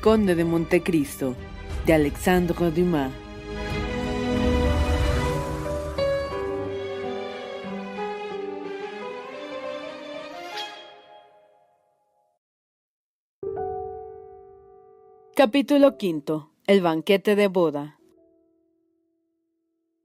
Conde de Montecristo, de Alexandre Dumas. Capítulo V. El banquete de boda.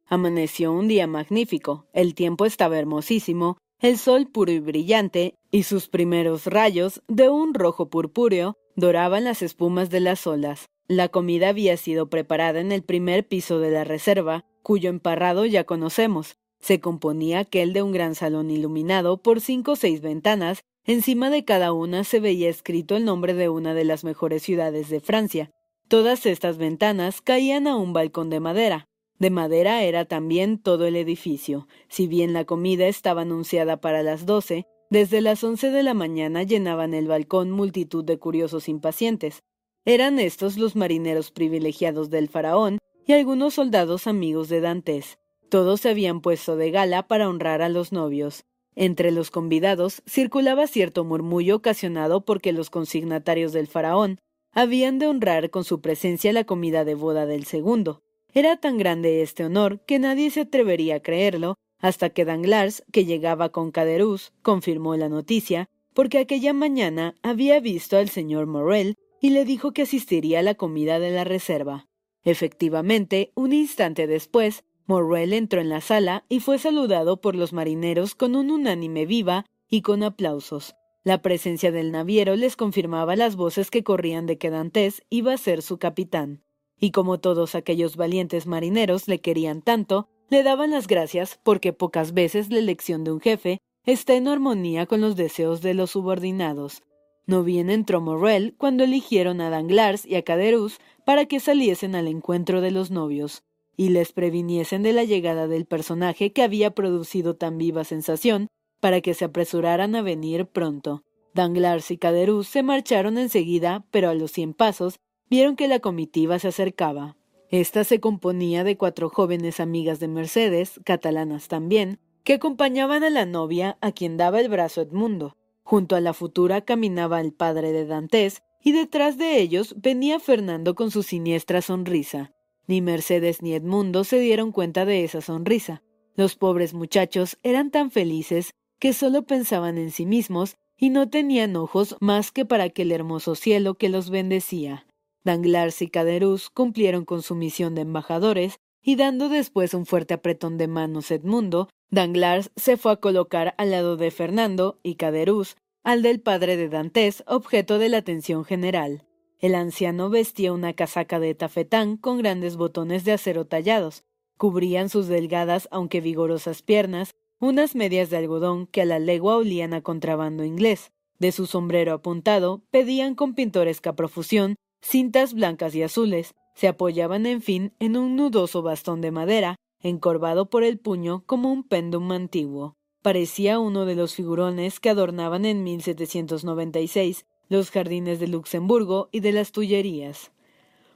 Amaneció un día magnífico, el tiempo estaba hermosísimo, el sol puro y brillante, y sus primeros rayos, de un rojo purpúreo, doraban las espumas de las olas. La comida había sido preparada en el primer piso de la reserva, cuyo emparrado ya conocemos. Se componía aquel de un gran salón iluminado por cinco o seis ventanas, encima de cada una se veía escrito el nombre de una de las mejores ciudades de Francia. Todas estas ventanas caían a un balcón de madera. De madera era también todo el edificio. Si bien la comida estaba anunciada para las doce, desde las once de la mañana llenaban el balcón multitud de curiosos impacientes. Eran estos los marineros privilegiados del faraón y algunos soldados amigos de Dantes. Todos se habían puesto de gala para honrar a los novios. Entre los convidados circulaba cierto murmullo ocasionado porque los consignatarios del faraón habían de honrar con su presencia la comida de boda del segundo. Era tan grande este honor que nadie se atrevería a creerlo hasta que Danglars, que llegaba con Caderousse, confirmó la noticia, porque aquella mañana había visto al señor Morrel y le dijo que asistiría a la comida de la reserva. Efectivamente, un instante después, Morrel entró en la sala y fue saludado por los marineros con un unánime viva y con aplausos. La presencia del naviero les confirmaba las voces que corrían de que Dantes iba a ser su capitán. Y como todos aquellos valientes marineros le querían tanto, le daban las gracias porque pocas veces la elección de un jefe está en armonía con los deseos de los subordinados. No bien entró Morrel cuando eligieron a Danglars y a Caderousse para que saliesen al encuentro de los novios y les previniesen de la llegada del personaje que había producido tan viva sensación para que se apresuraran a venir pronto. Danglars y Caderousse se marcharon enseguida, pero a los cien pasos vieron que la comitiva se acercaba. Esta se componía de cuatro jóvenes amigas de Mercedes, catalanas también, que acompañaban a la novia a quien daba el brazo Edmundo. Junto a la futura caminaba el padre de Dantes, y detrás de ellos venía Fernando con su siniestra sonrisa. Ni Mercedes ni Edmundo se dieron cuenta de esa sonrisa. Los pobres muchachos eran tan felices que solo pensaban en sí mismos y no tenían ojos más que para aquel hermoso cielo que los bendecía. Danglars y Caderousse cumplieron con su misión de embajadores y dando después un fuerte apretón de manos Edmundo, Danglars se fue a colocar al lado de Fernando y Caderousse al del padre de Dantes, objeto de la atención general. El anciano vestía una casaca de tafetán con grandes botones de acero tallados. Cubrían sus delgadas aunque vigorosas piernas unas medias de algodón que a la legua olían a contrabando inglés. De su sombrero apuntado pedían con pintoresca profusión cintas blancas y azules, se apoyaban en fin en un nudoso bastón de madera, encorvado por el puño como un péndulo antiguo. Parecía uno de los figurones que adornaban en 1796 los jardines de Luxemburgo y de las Tullerías.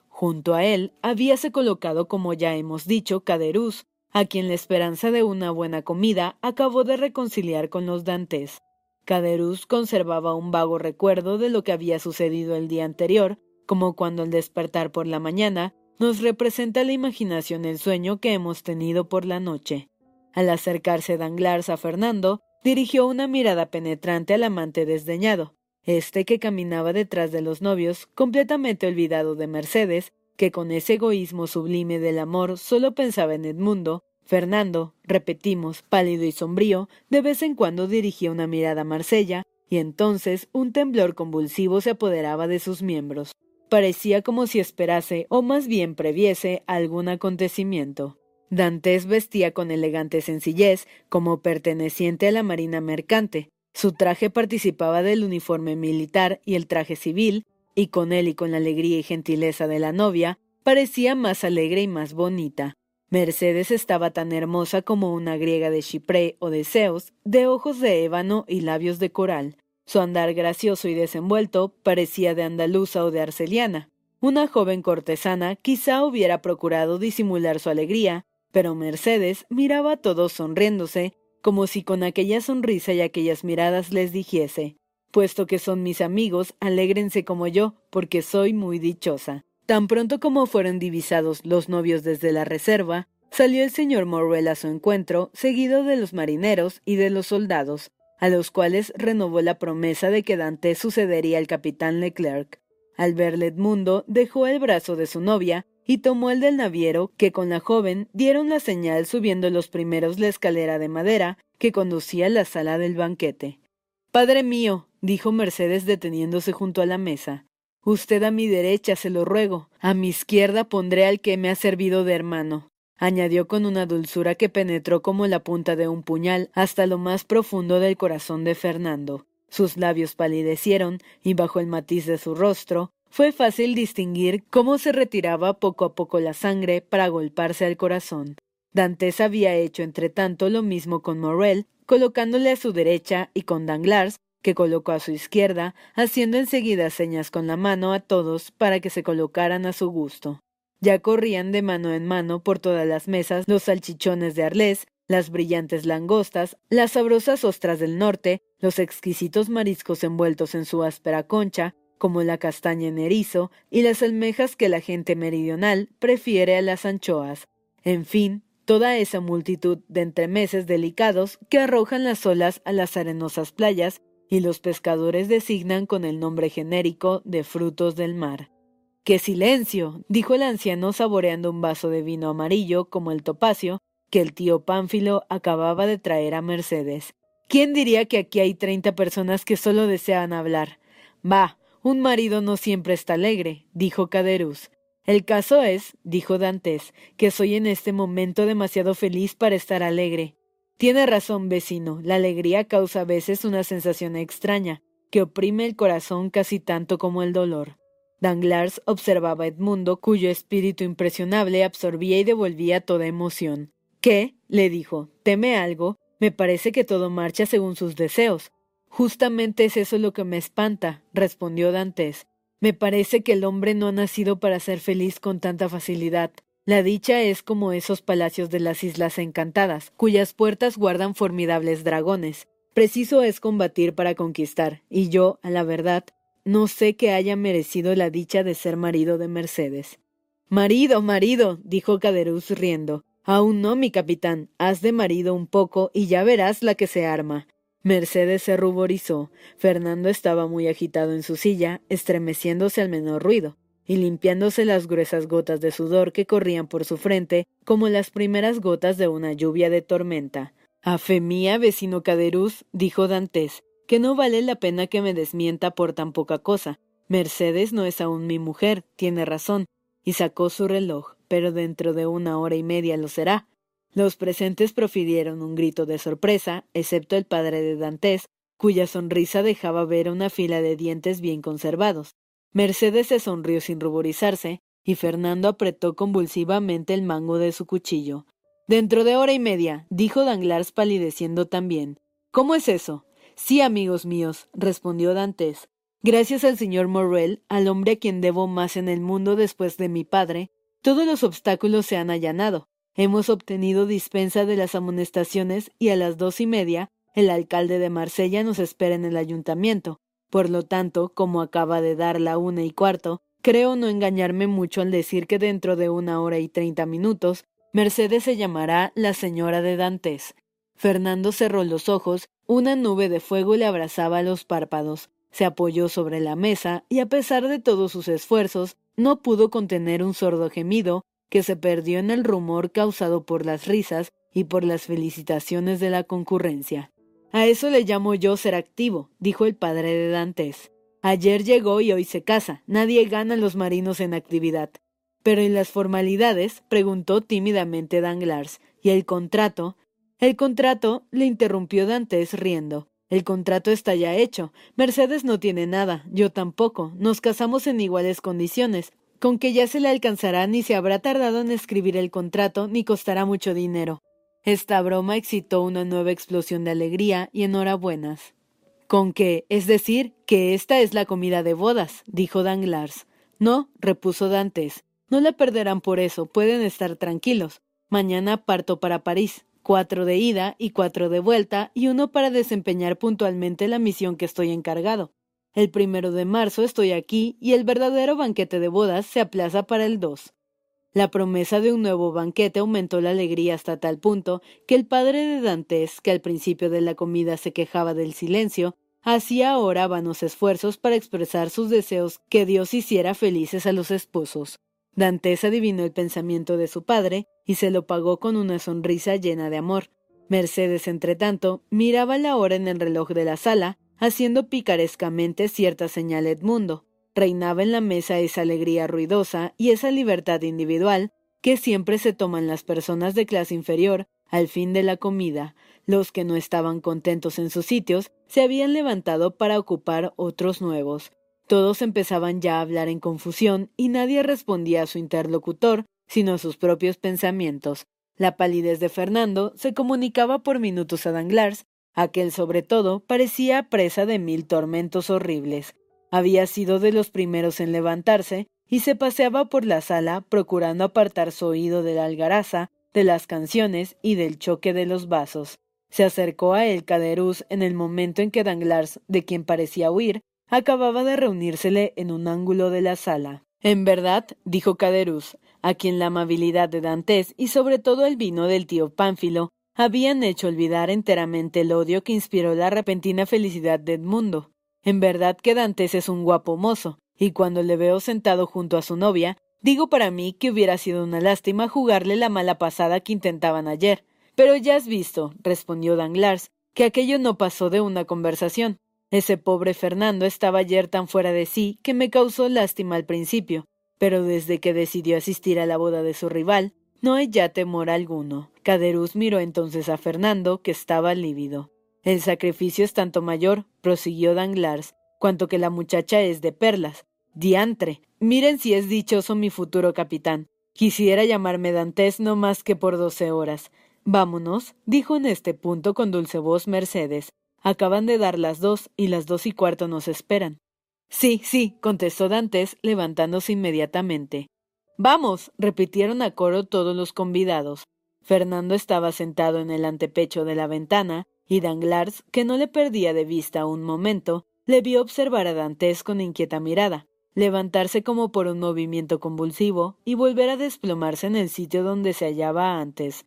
Junto a él habíase colocado, como ya hemos dicho, Caderuz, a quien la esperanza de una buena comida acabó de reconciliar con los Dantes. Caderuz conservaba un vago recuerdo de lo que había sucedido el día anterior, como cuando al despertar por la mañana nos representa la imaginación el sueño que hemos tenido por la noche. Al acercarse Danglars a Fernando, dirigió una mirada penetrante al amante desdeñado. este que caminaba detrás de los novios, completamente olvidado de Mercedes, que con ese egoísmo sublime del amor solo pensaba en Edmundo, Fernando, repetimos, pálido y sombrío, de vez en cuando dirigía una mirada a Marsella, y entonces un temblor convulsivo se apoderaba de sus miembros. Parecía como si esperase, o más bien previese, algún acontecimiento. Dantes vestía con elegante sencillez, como perteneciente a la marina mercante. Su traje participaba del uniforme militar y el traje civil, y con él y con la alegría y gentileza de la novia, parecía más alegre y más bonita. Mercedes estaba tan hermosa como una griega de Chipre o de Zeus, de ojos de ébano y labios de coral. Su andar gracioso y desenvuelto parecía de andaluza o de arceliana. Una joven cortesana quizá hubiera procurado disimular su alegría, pero Mercedes miraba a todos sonriéndose, como si con aquella sonrisa y aquellas miradas les dijese Puesto que son mis amigos, alégrense como yo, porque soy muy dichosa. Tan pronto como fueron divisados los novios desde la reserva, salió el señor Morrel a su encuentro, seguido de los marineros y de los soldados, a los cuales renovó la promesa de que Dante sucedería al capitán Leclerc. Al verle Edmundo, dejó el brazo de su novia y tomó el del naviero, que con la joven dieron la señal subiendo los primeros la escalera de madera que conducía a la sala del banquete. Padre mío, dijo Mercedes deteniéndose junto a la mesa. Usted a mi derecha, se lo ruego. A mi izquierda pondré al que me ha servido de hermano añadió con una dulzura que penetró como la punta de un puñal hasta lo más profundo del corazón de Fernando. Sus labios palidecieron, y bajo el matiz de su rostro fue fácil distinguir cómo se retiraba poco a poco la sangre para golparse al corazón. Dantes había hecho entre tanto lo mismo con Morrel, colocándole a su derecha, y con Danglars, que colocó a su izquierda, haciendo enseguida señas con la mano a todos para que se colocaran a su gusto. Ya corrían de mano en mano por todas las mesas los salchichones de Arlés, las brillantes langostas, las sabrosas ostras del norte, los exquisitos mariscos envueltos en su áspera concha, como la castaña en erizo, y las almejas que la gente meridional prefiere a las anchoas. En fin, toda esa multitud de entremeses delicados que arrojan las olas a las arenosas playas y los pescadores designan con el nombre genérico de frutos del mar. ¡Qué silencio! dijo el anciano saboreando un vaso de vino amarillo como el topacio que el tío Pánfilo acababa de traer a Mercedes. ¿Quién diría que aquí hay treinta personas que solo desean hablar? Bah, un marido no siempre está alegre, dijo Caderuz. El caso es, dijo Dantes, que soy en este momento demasiado feliz para estar alegre. Tiene razón, vecino, la alegría causa a veces una sensación extraña, que oprime el corazón casi tanto como el dolor. Danglars observaba a Edmundo, cuyo espíritu impresionable absorbía y devolvía toda emoción. ¿Qué? le dijo. ¿Teme algo? Me parece que todo marcha según sus deseos. Justamente es eso lo que me espanta, respondió Dantes. Me parece que el hombre no ha nacido para ser feliz con tanta facilidad. La dicha es como esos palacios de las Islas Encantadas, cuyas puertas guardan formidables dragones. Preciso es combatir para conquistar, y yo, a la verdad, no sé que haya merecido la dicha de ser marido de Mercedes. Marido, marido, dijo Caderuz riendo. Aún no, mi capitán. Haz de marido un poco y ya verás la que se arma. Mercedes se ruborizó. Fernando estaba muy agitado en su silla, estremeciéndose al menor ruido, y limpiándose las gruesas gotas de sudor que corrían por su frente como las primeras gotas de una lluvia de tormenta. A fe mía, vecino Caderuz, dijo Dantes, que no vale la pena que me desmienta por tan poca cosa. Mercedes no es aún mi mujer, tiene razón, y sacó su reloj, pero dentro de una hora y media lo será. Los presentes profirieron un grito de sorpresa, excepto el padre de Dantes, cuya sonrisa dejaba ver una fila de dientes bien conservados. Mercedes se sonrió sin ruborizarse, y Fernando apretó convulsivamente el mango de su cuchillo. Dentro de hora y media, dijo Danglars palideciendo también. ¿Cómo es eso? Sí, amigos míos, respondió Dantes. Gracias al señor Morrel, al hombre a quien debo más en el mundo después de mi padre, todos los obstáculos se han allanado. Hemos obtenido dispensa de las amonestaciones y a las dos y media el alcalde de Marsella nos espera en el ayuntamiento. Por lo tanto, como acaba de dar la una y cuarto, creo no engañarme mucho al decir que dentro de una hora y treinta minutos Mercedes se llamará la señora de Dantes. Fernando cerró los ojos una nube de fuego le abrazaba los párpados. Se apoyó sobre la mesa y a pesar de todos sus esfuerzos, no pudo contener un sordo gemido que se perdió en el rumor causado por las risas y por las felicitaciones de la concurrencia. A eso le llamo yo ser activo, dijo el padre de Dantes. Ayer llegó y hoy se casa. Nadie gana los marinos en actividad. Pero en las formalidades? preguntó tímidamente Danglars. ¿Y el contrato? El contrato le interrumpió Dantes riendo. El contrato está ya hecho. Mercedes no tiene nada, yo tampoco. Nos casamos en iguales condiciones. Con que ya se le alcanzará ni se habrá tardado en escribir el contrato ni costará mucho dinero. Esta broma excitó una nueva explosión de alegría y enhorabuenas. Con que, es decir, que esta es la comida de bodas, dijo Danglars. No, repuso Dantes, no la perderán por eso, pueden estar tranquilos. Mañana parto para París, cuatro de ida y cuatro de vuelta, y uno para desempeñar puntualmente la misión que estoy encargado. El primero de marzo estoy aquí y el verdadero banquete de bodas se aplaza para el dos. La promesa de un nuevo banquete aumentó la alegría hasta tal punto que el padre de Dantes, que al principio de la comida se quejaba del silencio, hacía ahora vanos esfuerzos para expresar sus deseos que Dios hiciera felices a los esposos. Dantes adivinó el pensamiento de su padre y se lo pagó con una sonrisa llena de amor. Mercedes, entretanto, miraba la hora en el reloj de la sala, haciendo picarescamente cierta señal a Edmundo. Reinaba en la mesa esa alegría ruidosa y esa libertad individual que siempre se toman las personas de clase inferior al fin de la comida. Los que no estaban contentos en sus sitios se habían levantado para ocupar otros nuevos. Todos empezaban ya a hablar en confusión y nadie respondía a su interlocutor, sino a sus propios pensamientos. La palidez de Fernando se comunicaba por minutos a Danglars, aquel sobre todo parecía presa de mil tormentos horribles. Había sido de los primeros en levantarse y se paseaba por la sala procurando apartar su oído de la algaraza, de las canciones y del choque de los vasos. Se acercó a él Caderuz en el momento en que Danglars, de quien parecía huir, acababa de reunírsele en un ángulo de la sala. En verdad, dijo Caderuz, a quien la amabilidad de Dantes y sobre todo el vino del tío Pánfilo habían hecho olvidar enteramente el odio que inspiró la repentina felicidad de Edmundo. En verdad que Dantes es un guapo mozo, y cuando le veo sentado junto a su novia, digo para mí que hubiera sido una lástima jugarle la mala pasada que intentaban ayer. Pero ya has visto, respondió Danglars, que aquello no pasó de una conversación. Ese pobre Fernando estaba ayer tan fuera de sí que me causó lástima al principio, pero desde que decidió asistir a la boda de su rival, no hay ya temor alguno. Caderuz miró entonces a Fernando, que estaba lívido. El sacrificio es tanto mayor, prosiguió Danglars, cuanto que la muchacha es de perlas. Diantre. Miren si es dichoso mi futuro capitán. Quisiera llamarme Dantes no más que por doce horas. Vámonos, dijo en este punto con dulce voz Mercedes, Acaban de dar las dos y las dos y cuarto nos esperan. Sí, sí, contestó Dantes, levantándose inmediatamente. Vamos, repitieron a coro todos los convidados. Fernando estaba sentado en el antepecho de la ventana, y Danglars, que no le perdía de vista un momento, le vio observar a Dantes con inquieta mirada, levantarse como por un movimiento convulsivo y volver a desplomarse en el sitio donde se hallaba antes.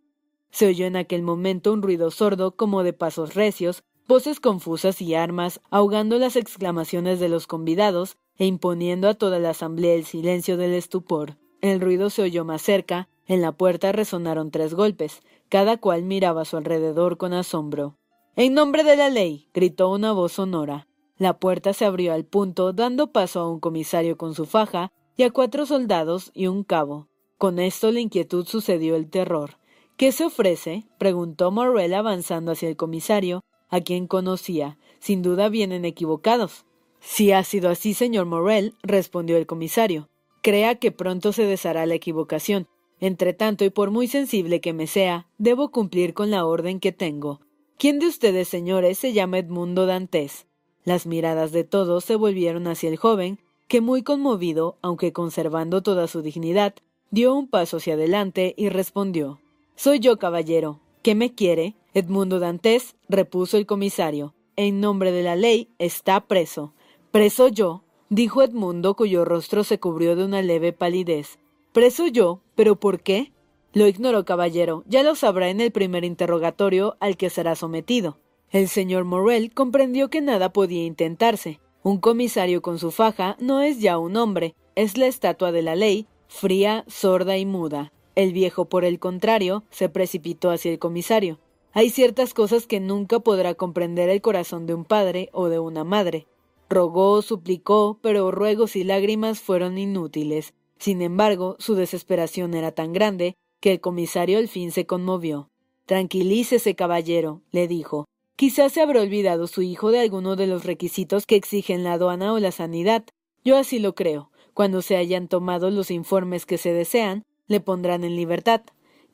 Se oyó en aquel momento un ruido sordo como de pasos recios voces confusas y armas, ahogando las exclamaciones de los convidados e imponiendo a toda la asamblea el silencio del estupor. El ruido se oyó más cerca, en la puerta resonaron tres golpes, cada cual miraba a su alrededor con asombro. En nombre de la ley. gritó una voz sonora. La puerta se abrió al punto, dando paso a un comisario con su faja y a cuatro soldados y un cabo. Con esto la inquietud sucedió el terror. ¿Qué se ofrece? preguntó Morrel avanzando hacia el comisario, a quien conocía. Sin duda vienen equivocados. Si ha sido así, señor Morel, respondió el comisario. Crea que pronto se deshará la equivocación. Entre tanto, y por muy sensible que me sea, debo cumplir con la orden que tengo. ¿Quién de ustedes, señores, se llama Edmundo Dantes? Las miradas de todos se volvieron hacia el joven, que muy conmovido, aunque conservando toda su dignidad, dio un paso hacia adelante y respondió Soy yo, caballero. ¿Qué me quiere? Edmundo Dantes, repuso el comisario, en nombre de la ley está preso. Preso yo, dijo Edmundo, cuyo rostro se cubrió de una leve palidez. Preso yo, pero ¿por qué? Lo ignoro, caballero, ya lo sabrá en el primer interrogatorio al que será sometido. El señor Morrel comprendió que nada podía intentarse. Un comisario con su faja no es ya un hombre, es la estatua de la ley, fría, sorda y muda. El viejo, por el contrario, se precipitó hacia el comisario. Hay ciertas cosas que nunca podrá comprender el corazón de un padre o de una madre. Rogó, suplicó, pero ruegos y lágrimas fueron inútiles. Sin embargo, su desesperación era tan grande que el comisario al fin se conmovió. Tranquilícese, caballero, le dijo. Quizás se habrá olvidado su hijo de alguno de los requisitos que exigen la aduana o la sanidad. Yo así lo creo. Cuando se hayan tomado los informes que se desean, le pondrán en libertad.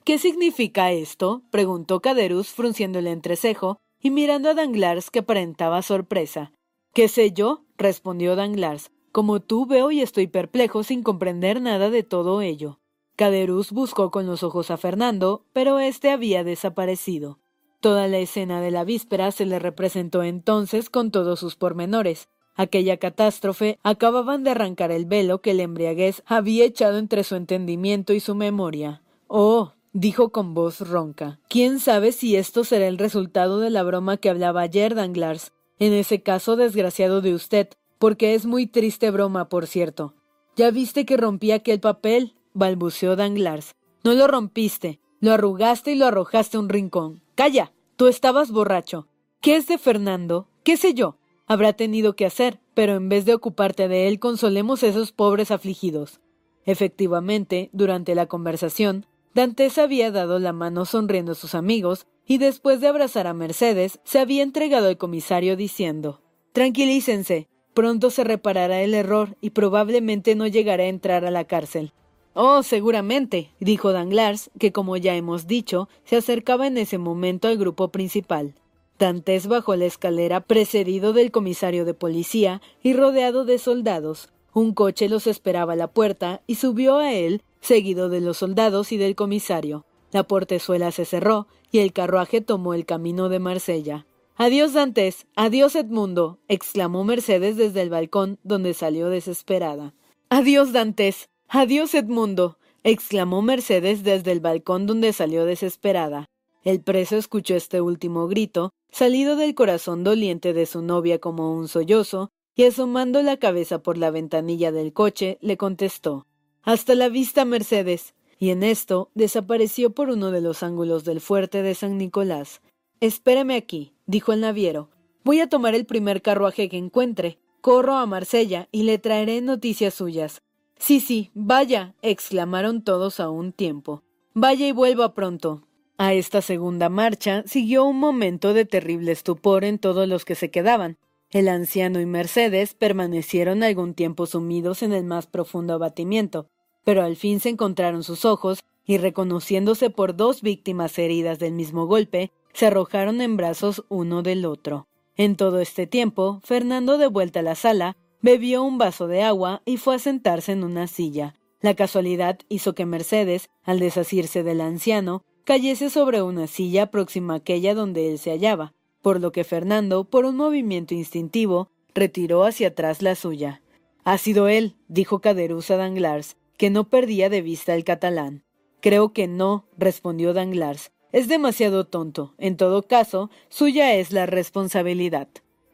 ¿Qué significa esto? preguntó Caderus frunciendo el entrecejo y mirando a Danglars que aparentaba sorpresa. ¿Qué sé yo? respondió Danglars. Como tú veo y estoy perplejo sin comprender nada de todo ello. Caderus buscó con los ojos a Fernando, pero éste había desaparecido. Toda la escena de la víspera se le representó entonces con todos sus pormenores. Aquella catástrofe acababan de arrancar el velo que el embriaguez había echado entre su entendimiento y su memoria. Oh, dijo con voz ronca. ¿Quién sabe si esto será el resultado de la broma que hablaba ayer Danglars? En ese caso desgraciado de usted, porque es muy triste broma, por cierto. ¿Ya viste que rompí aquel papel? balbuceó Danglars. No lo rompiste, lo arrugaste y lo arrojaste a un rincón. Calla. Tú estabas borracho. ¿Qué es de Fernando? ¿Qué sé yo? Habrá tenido que hacer, pero en vez de ocuparte de él, consolemos a esos pobres afligidos. Efectivamente, durante la conversación, Dantes había dado la mano sonriendo a sus amigos y después de abrazar a Mercedes se había entregado al comisario diciendo Tranquilícense, pronto se reparará el error y probablemente no llegará a entrar a la cárcel. Oh, seguramente, dijo Danglars, que como ya hemos dicho, se acercaba en ese momento al grupo principal. Dantes bajó la escalera precedido del comisario de policía y rodeado de soldados. Un coche los esperaba a la puerta y subió a él seguido de los soldados y del comisario. La portezuela se cerró y el carruaje tomó el camino de Marsella. Adiós, Dantes. Adiós, Edmundo. exclamó Mercedes desde el balcón, donde salió desesperada. Adiós, Dantes. Adiós, Edmundo. exclamó Mercedes desde el balcón donde salió desesperada. El preso escuchó este último grito, salido del corazón doliente de su novia como un sollozo, y asomando la cabeza por la ventanilla del coche, le contestó hasta la vista, Mercedes. Y en esto desapareció por uno de los ángulos del fuerte de San Nicolás. Espéreme aquí, dijo el naviero. Voy a tomar el primer carruaje que encuentre. Corro a Marsella y le traeré noticias suyas. Sí, sí, vaya, exclamaron todos a un tiempo. Vaya y vuelva pronto. A esta segunda marcha siguió un momento de terrible estupor en todos los que se quedaban. El anciano y Mercedes permanecieron algún tiempo sumidos en el más profundo abatimiento pero al fin se encontraron sus ojos y reconociéndose por dos víctimas heridas del mismo golpe, se arrojaron en brazos uno del otro. En todo este tiempo, Fernando de vuelta a la sala, bebió un vaso de agua y fue a sentarse en una silla. La casualidad hizo que Mercedes, al desasirse del anciano, cayese sobre una silla próxima a aquella donde él se hallaba, por lo que Fernando, por un movimiento instintivo, retiró hacia atrás la suya. Ha sido él, dijo Caderousse a Danglars, que no perdía de vista el catalán. Creo que no, respondió Danglars. Es demasiado tonto. En todo caso, suya es la responsabilidad.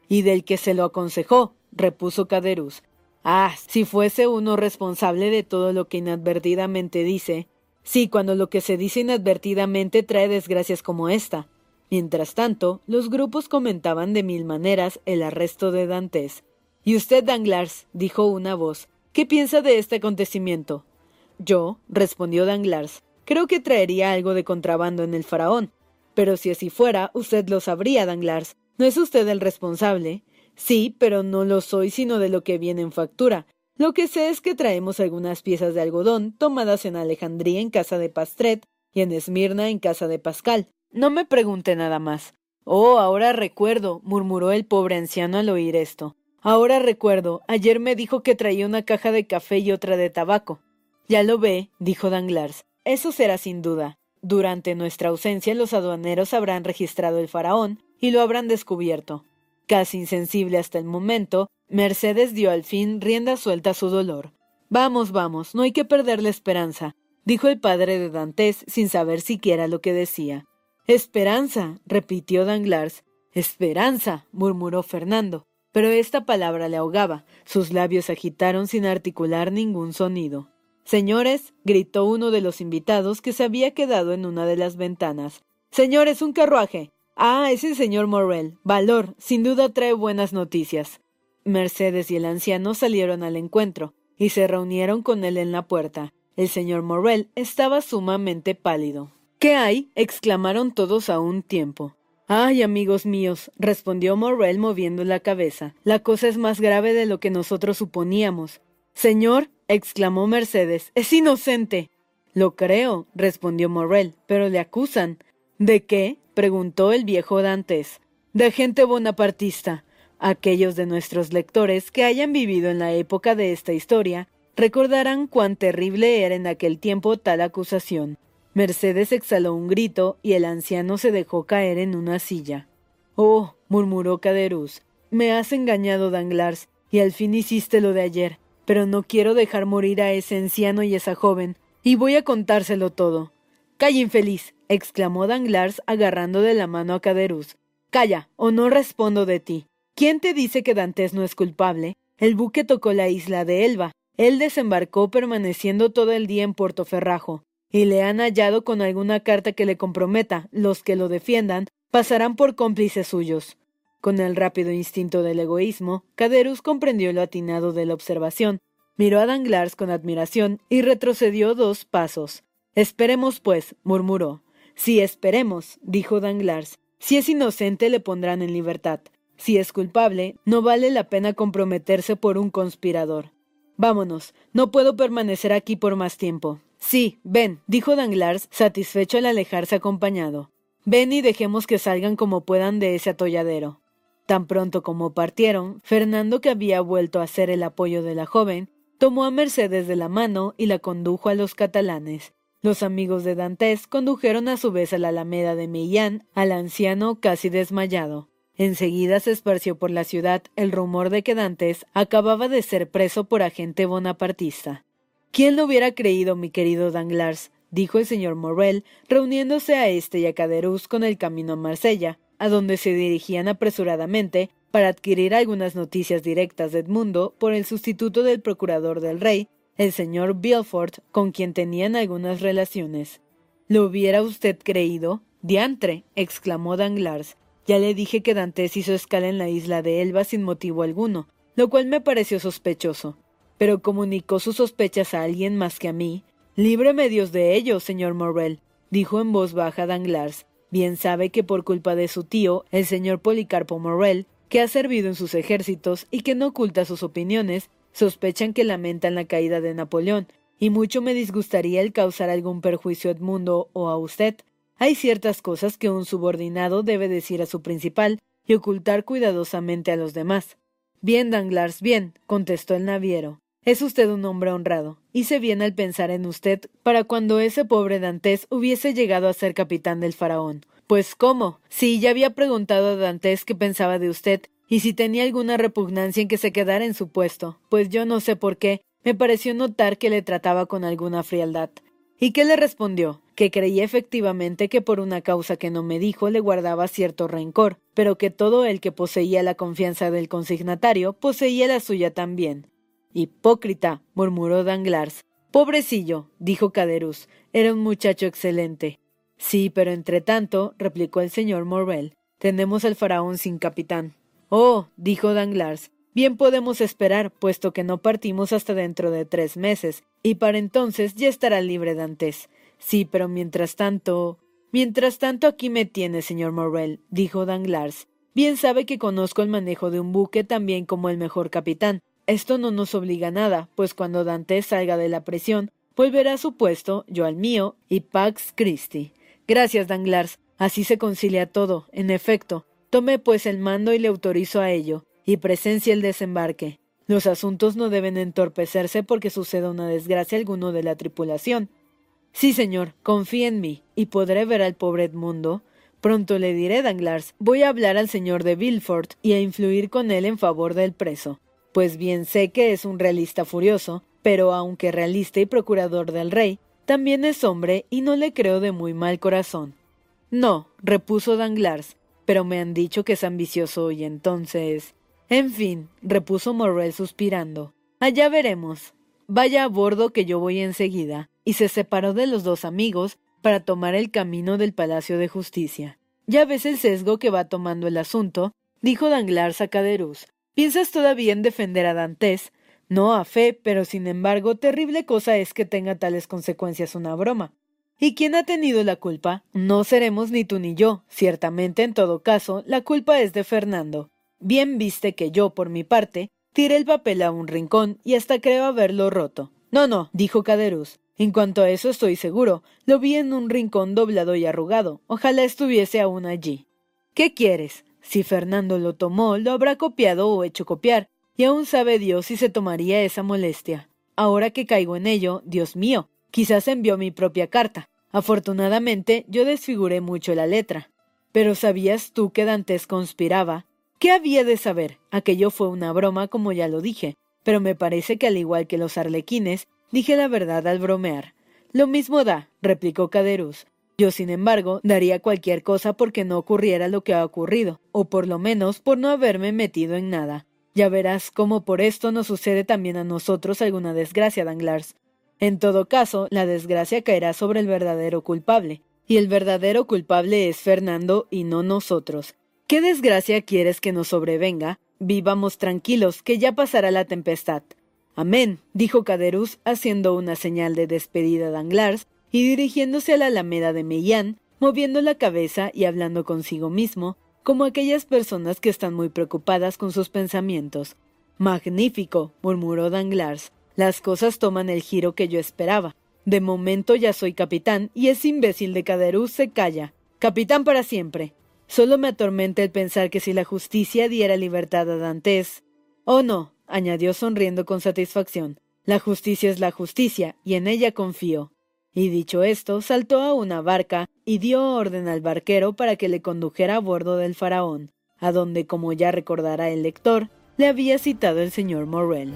Y del que se lo aconsejó, repuso Caderus. Ah, si fuese uno responsable de todo lo que inadvertidamente dice. Sí, cuando lo que se dice inadvertidamente trae desgracias como esta. Mientras tanto, los grupos comentaban de mil maneras el arresto de Dantes. Y usted, Danglars, dijo una voz, ¿Qué piensa de este acontecimiento? Yo, respondió Danglars, creo que traería algo de contrabando en el faraón. Pero si así fuera, usted lo sabría, Danglars. ¿No es usted el responsable? Sí, pero no lo soy sino de lo que viene en factura. Lo que sé es que traemos algunas piezas de algodón tomadas en Alejandría en casa de Pastret y en Esmirna en casa de Pascal. No me pregunte nada más. Oh, ahora recuerdo, murmuró el pobre anciano al oír esto. Ahora recuerdo, ayer me dijo que traía una caja de café y otra de tabaco. Ya lo ve, dijo Danglars. Eso será sin duda. Durante nuestra ausencia los aduaneros habrán registrado el faraón y lo habrán descubierto. Casi insensible hasta el momento, Mercedes dio al fin rienda suelta a su dolor. Vamos, vamos, no hay que perder la esperanza, dijo el padre de Dantes sin saber siquiera lo que decía. Esperanza, repitió Danglars. Esperanza, murmuró Fernando. pero esta palabra le ahogaba. Sus labios agitaron sin articular ningún sonido. Señores, gritó uno de los invitados que se había quedado en una de las ventanas. Señores, un carruaje. Ah, es el señor Morrel. Valor. Sin duda trae buenas noticias. Mercedes y el anciano salieron al encuentro y se reunieron con él en la puerta. El señor Morrel estaba sumamente pálido. ¿Qué hay? exclamaron todos a un tiempo. Ay, amigos míos, respondió Morrel moviendo la cabeza. La cosa es más grave de lo que nosotros suponíamos. Señor, exclamó Mercedes, es inocente. Lo creo, respondió Morrel, pero le acusan. ¿De qué? preguntó el viejo Dantes. De gente bonapartista. Aquellos de nuestros lectores que hayan vivido en la época de esta historia recordarán cuán terrible era en aquel tiempo tal acusación. Mercedes exhaló un grito y el anciano se dejó caer en una silla. Oh, murmuró Caderuz, me has engañado, Danglars, y al fin hiciste lo de ayer, pero no quiero dejar morir a ese anciano y esa joven, y voy a contárselo todo. Calla, infeliz, exclamó Danglars agarrando de la mano a Caderuz. Calla, o no respondo de ti. ¿Quién te dice que Dantes no es culpable? El buque tocó la isla de Elba. Él desembarcó permaneciendo todo el día en Puerto Ferrajo y le han hallado con alguna carta que le comprometa, los que lo defiendan pasarán por cómplices suyos. Con el rápido instinto del egoísmo, Caderus comprendió lo atinado de la observación, miró a Danglars con admiración y retrocedió dos pasos. Esperemos, pues, murmuró. Si esperemos, dijo Danglars. Si es inocente, le pondrán en libertad. Si es culpable, no vale la pena comprometerse por un conspirador. Vámonos, no puedo permanecer aquí por más tiempo. Sí, ven, dijo Danglars, satisfecho al alejarse acompañado. Ven y dejemos que salgan como puedan de ese atolladero. Tan pronto como partieron, Fernando, que había vuelto a ser el apoyo de la joven, tomó a Mercedes de la mano y la condujo a los catalanes. Los amigos de Dantes condujeron a su vez a la alameda de Millán al anciano casi desmayado. Enseguida se esparció por la ciudad el rumor de que Dantes acababa de ser preso por agente bonapartista. ¿Quién lo hubiera creído, mi querido Danglars? dijo el señor Morrel, reuniéndose a este y a Caderuz con el camino a Marsella, a donde se dirigían apresuradamente para adquirir algunas noticias directas de Edmundo por el sustituto del procurador del rey, el señor Bilford, con quien tenían algunas relaciones. ¿Lo hubiera usted creído? Diantre, exclamó Danglars. Ya le dije que Dantes hizo escala en la isla de Elba sin motivo alguno, lo cual me pareció sospechoso pero comunicó sus sospechas a alguien más que a mí. Líbreme Dios de ello, señor Morrel, dijo en voz baja Danglars. Bien sabe que por culpa de su tío, el señor Policarpo Morrel, que ha servido en sus ejércitos y que no oculta sus opiniones, sospechan que lamentan la caída de Napoleón, y mucho me disgustaría el causar algún perjuicio a Edmundo o a usted. Hay ciertas cosas que un subordinado debe decir a su principal y ocultar cuidadosamente a los demás. Bien, Danglars, bien, contestó el naviero. Es usted un hombre honrado. Hice bien al pensar en usted para cuando ese pobre Dantes hubiese llegado a ser capitán del faraón. Pues cómo. Sí, ya había preguntado a Dantes qué pensaba de usted y si tenía alguna repugnancia en que se quedara en su puesto, pues yo no sé por qué, me pareció notar que le trataba con alguna frialdad. ¿Y qué le respondió? Que creía efectivamente que por una causa que no me dijo le guardaba cierto rencor, pero que todo el que poseía la confianza del consignatario poseía la suya también. Hipócrita, murmuró Danglars. Pobrecillo, dijo Caderus. Era un muchacho excelente. Sí, pero entre tanto, replicó el señor Morrel, tenemos al faraón sin capitán. Oh, dijo Danglars, bien podemos esperar, puesto que no partimos hasta dentro de tres meses, y para entonces ya estará libre Dantes. Sí, pero mientras tanto. Mientras tanto aquí me tiene, señor Morrel, dijo Danglars. Bien sabe que conozco el manejo de un buque tan bien como el mejor capitán, esto no nos obliga a nada, pues cuando Dante salga de la prisión, volverá a su puesto, yo al mío, y Pax Christi. Gracias, Danglars. Así se concilia todo, en efecto. Tome pues el mando y le autorizo a ello, y presencia el desembarque. Los asuntos no deben entorpecerse porque suceda una desgracia alguno de la tripulación. Sí, señor, confíe en mí, y podré ver al pobre Edmundo. Pronto le diré, Danglars, voy a hablar al señor de Villefort y a influir con él en favor del preso pues bien sé que es un realista furioso, pero aunque realista y procurador del rey, también es hombre y no le creo de muy mal corazón. No, repuso Danglars, pero me han dicho que es ambicioso y entonces. En fin, repuso Morrel suspirando. Allá veremos. Vaya a bordo que yo voy enseguida. Y se separó de los dos amigos para tomar el camino del Palacio de Justicia. Ya ves el sesgo que va tomando el asunto, dijo Danglars a Caderus. ¿Piensas todavía en defender a Dantes? No a fe, pero sin embargo, terrible cosa es que tenga tales consecuencias una broma. ¿Y quién ha tenido la culpa? No seremos ni tú ni yo. Ciertamente, en todo caso, la culpa es de Fernando. Bien viste que yo, por mi parte, tiré el papel a un rincón y hasta creo haberlo roto. No, no, dijo Caderus. En cuanto a eso estoy seguro. Lo vi en un rincón doblado y arrugado. Ojalá estuviese aún allí. ¿Qué quieres? Si Fernando lo tomó, lo habrá copiado o hecho copiar, y aún sabe Dios si se tomaría esa molestia. Ahora que caigo en ello, Dios mío, quizás envió mi propia carta. Afortunadamente, yo desfiguré mucho la letra. Pero ¿sabías tú que Dantes conspiraba? ¿Qué había de saber? Aquello fue una broma, como ya lo dije, pero me parece que al igual que los arlequines, dije la verdad al bromear. Lo mismo da, replicó Caderus. Yo, sin embargo, daría cualquier cosa porque no ocurriera lo que ha ocurrido, o por lo menos por no haberme metido en nada. Ya verás cómo por esto nos sucede también a nosotros alguna desgracia, Danglars. En todo caso, la desgracia caerá sobre el verdadero culpable, y el verdadero culpable es Fernando y no nosotros. ¿Qué desgracia quieres que nos sobrevenga? Vivamos tranquilos, que ya pasará la tempestad. Amén, dijo Caderus, haciendo una señal de despedida a Danglars y dirigiéndose a la alameda de Mellán, moviendo la cabeza y hablando consigo mismo, como aquellas personas que están muy preocupadas con sus pensamientos. Magnífico, murmuró Danglars. Las cosas toman el giro que yo esperaba. De momento ya soy capitán y ese imbécil de Caderus se calla. Capitán para siempre. Solo me atormenta el pensar que si la justicia diera libertad a Dantes. Oh no, añadió sonriendo con satisfacción. La justicia es la justicia, y en ella confío. Y dicho esto, saltó a una barca y dio orden al barquero para que le condujera a bordo del faraón, a donde, como ya recordará el lector, le había citado el señor Morrel.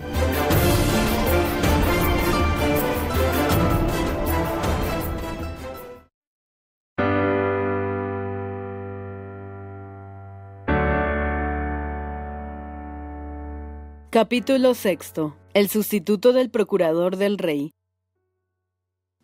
Capítulo sexto. El sustituto del procurador del rey.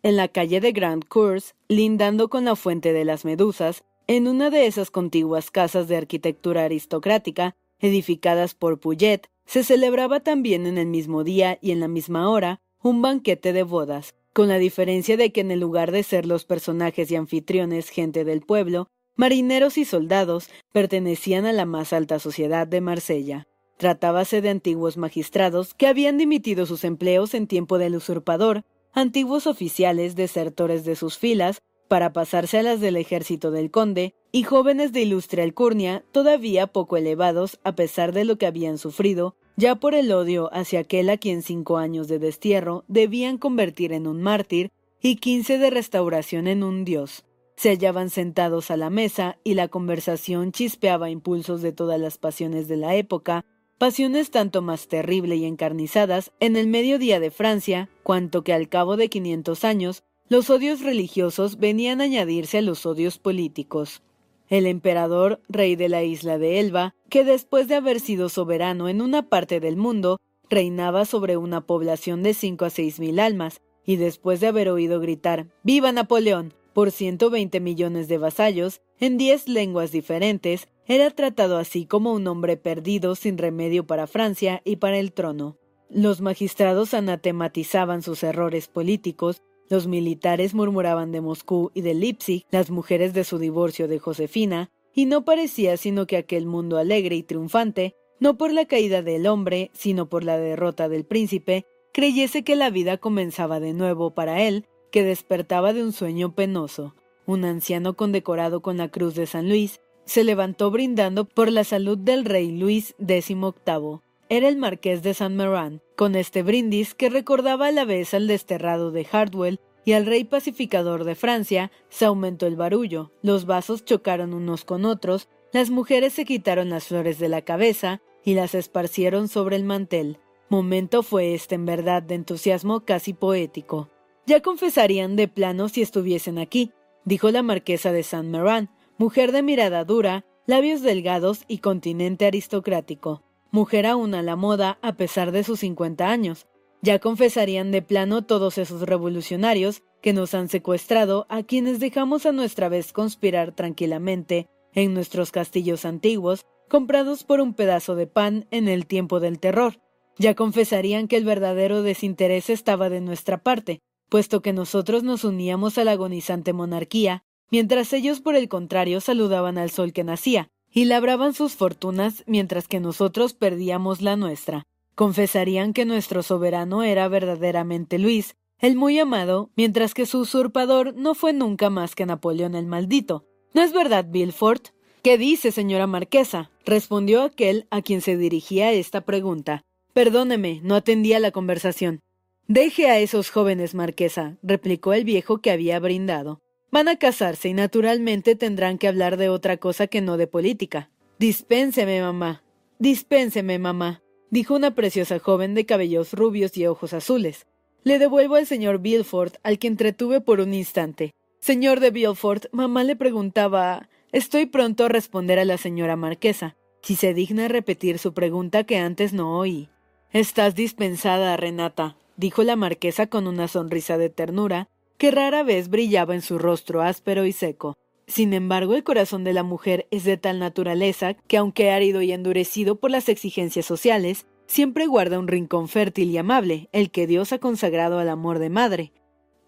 En la calle de Grand Cours, lindando con la fuente de las medusas, en una de esas contiguas casas de arquitectura aristocrática, edificadas por Puget, se celebraba también en el mismo día y en la misma hora un banquete de bodas, con la diferencia de que en lugar de ser los personajes y anfitriones gente del pueblo, marineros y soldados pertenecían a la más alta sociedad de Marsella. Tratábase de antiguos magistrados que habían dimitido sus empleos en tiempo del usurpador, antiguos oficiales desertores de sus filas para pasarse a las del ejército del conde, y jóvenes de ilustre alcurnia, todavía poco elevados a pesar de lo que habían sufrido, ya por el odio hacia aquel a quien cinco años de destierro debían convertir en un mártir y quince de restauración en un dios. Se hallaban sentados a la mesa y la conversación chispeaba impulsos de todas las pasiones de la época, pasiones tanto más terribles y encarnizadas en el mediodía de Francia, cuanto que al cabo de quinientos años los odios religiosos venían a añadirse a los odios políticos. El emperador, rey de la isla de Elba, que después de haber sido soberano en una parte del mundo, reinaba sobre una población de cinco a seis mil almas, y después de haber oído gritar ¡Viva Napoleón! Por ciento veinte millones de vasallos, en diez lenguas diferentes, era tratado así como un hombre perdido sin remedio para Francia y para el trono. Los magistrados anatematizaban sus errores políticos, los militares murmuraban de Moscú y de Leipzig, las mujeres de su divorcio de Josefina, y no parecía sino que aquel mundo alegre y triunfante, no por la caída del hombre, sino por la derrota del príncipe, creyese que la vida comenzaba de nuevo para él, que despertaba de un sueño penoso. Un anciano condecorado con la cruz de San Luis, se levantó brindando por la salud del rey Luis XVIII. Era el marqués de Saint Meran, con este brindis que recordaba a la vez al desterrado de Hardwell y al rey pacificador de Francia, se aumentó el barullo, los vasos chocaron unos con otros, las mujeres se quitaron las flores de la cabeza y las esparcieron sobre el mantel. Momento fue este en verdad de entusiasmo casi poético. Ya confesarían de plano si estuviesen aquí, dijo la marquesa de Saint Meran, mujer de mirada dura, labios delgados y continente aristocrático. mujer aún a la moda a pesar de sus 50 años. Ya confesarían de plano todos esos revolucionarios que nos han secuestrado, a quienes dejamos a nuestra vez conspirar tranquilamente en nuestros castillos antiguos, comprados por un pedazo de pan en el tiempo del terror. Ya confesarían que el verdadero desinterés estaba de nuestra parte, puesto que nosotros nos uníamos a la agonizante monarquía, mientras ellos por el contrario saludaban al sol que nacía, y labraban sus fortunas mientras que nosotros perdíamos la nuestra. Confesarían que nuestro soberano era verdaderamente Luis, el muy amado, mientras que su usurpador no fue nunca más que Napoleón el maldito. ¿No es verdad, Bilford? ¿Qué dice, señora marquesa? respondió aquel a quien se dirigía esta pregunta. Perdóneme, no atendía la conversación. Deje a esos jóvenes, marquesa, replicó el viejo que había brindado. Van a casarse y naturalmente tendrán que hablar de otra cosa que no de política. Dispénseme, mamá. Dispénseme, mamá, dijo una preciosa joven de cabellos rubios y ojos azules. Le devuelvo al señor Bilford, al que entretuve por un instante. Señor de Bilford, mamá le preguntaba. Estoy pronto a responder a la señora marquesa, si se digna repetir su pregunta que antes no oí. Estás dispensada, Renata, dijo la marquesa con una sonrisa de ternura que rara vez brillaba en su rostro áspero y seco. Sin embargo, el corazón de la mujer es de tal naturaleza que, aunque árido y endurecido por las exigencias sociales, siempre guarda un rincón fértil y amable, el que Dios ha consagrado al amor de madre.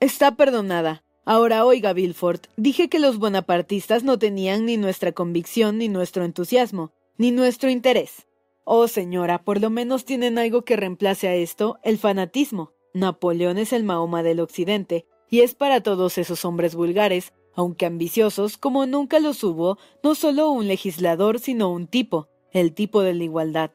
Está perdonada. Ahora oiga, Bilford, dije que los bonapartistas no tenían ni nuestra convicción, ni nuestro entusiasmo, ni nuestro interés. Oh, señora, por lo menos tienen algo que reemplace a esto, el fanatismo. Napoleón es el Mahoma del Occidente, y es para todos esos hombres vulgares, aunque ambiciosos, como nunca los hubo, no solo un legislador, sino un tipo, el tipo de la igualdad.